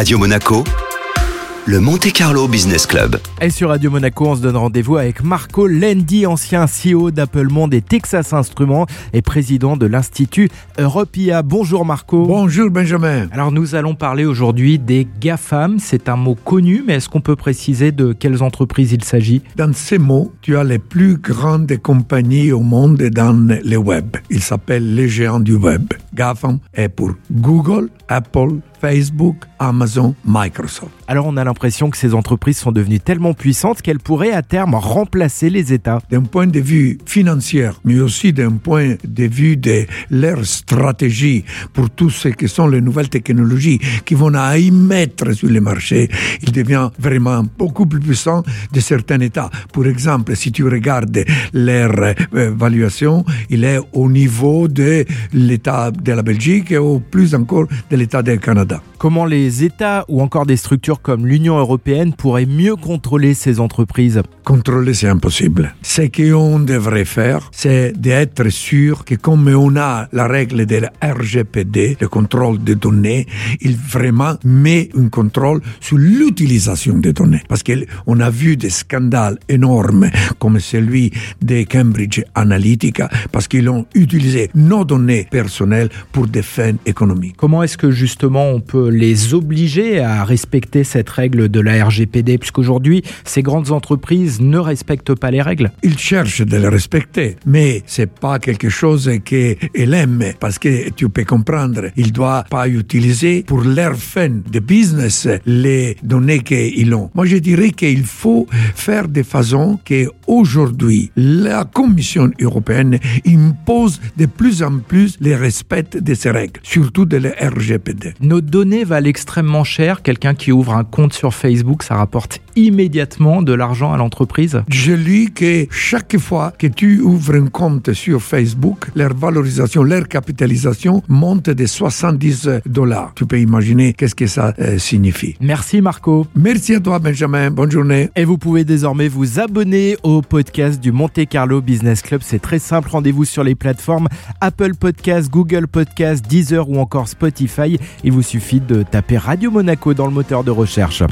Radio Monaco, le Monte Carlo Business Club. Et sur Radio Monaco, on se donne rendez-vous avec Marco Lendi, ancien CEO d'Apple Monde et Texas Instruments et président de l'Institut Europia. Bonjour Marco. Bonjour Benjamin. Alors nous allons parler aujourd'hui des GAFAM. C'est un mot connu, mais est-ce qu'on peut préciser de quelles entreprises il s'agit? Dans ces mots, tu as les plus grandes compagnies au monde dans le web. Ils s'appellent les géants du web. GAFAM est pour Google, Apple, Facebook, Amazon, Microsoft. Alors on a l'impression que ces entreprises sont devenues tellement puissantes qu'elles pourraient à terme remplacer les États. D'un point de vue financier, mais aussi d'un point de vue de leur stratégie pour tout ce qui sont les nouvelles technologies qui vont à y mettre sur le marché, il devient vraiment beaucoup plus puissant de certains États. Pour exemple, si tu regardes leur euh, évaluation, il est au niveau de l'État de la Belgique et au plus encore de l'État du Canada. Comment les États ou encore des structures comme l'Union européenne pourraient mieux contrôler ces entreprises? Contrôler, c'est impossible. Ce qu'on devrait faire, c'est d'être sûr que comme on a la règle de la RGPD, le contrôle des données, il vraiment met un contrôle sur l'utilisation des données. Parce qu'on a vu des scandales énormes comme celui de Cambridge Analytica parce qu'ils ont utilisé nos données personnelles pour des fins économiques. Comment est-ce que justement on peut les obliger à respecter cette règle de la RGPD puisqu'aujourd'hui ces grandes entreprises ne respectent pas les règles Ils cherchent de les respecter, mais c'est pas quelque chose qu'ils aiment parce que tu peux comprendre, ils doivent pas utiliser pour leur fin de business les données qu'ils ont. Moi, je dirais qu'il faut faire de façon que aujourd'hui la Commission européenne impose de plus en plus le de ces règles, surtout de la RGPD. Nos données valent extrêmement cher. Quelqu'un qui ouvre un compte sur Facebook, ça rapporte immédiatement de l'argent à l'entreprise. Je lis que chaque fois que tu ouvres un compte sur Facebook, leur valorisation, leur capitalisation monte de 70 dollars. Tu peux imaginer qu'est-ce que ça euh, signifie. Merci Marco. Merci à toi Benjamin, bonne journée. Et vous pouvez désormais vous abonner au podcast du Monte Carlo Business Club. C'est très simple. Rendez-vous sur les plateformes Apple Podcast, Google Podcast, Deezer ou encore Spotify. Il vous suffit de taper Radio Monaco dans le moteur de recherche.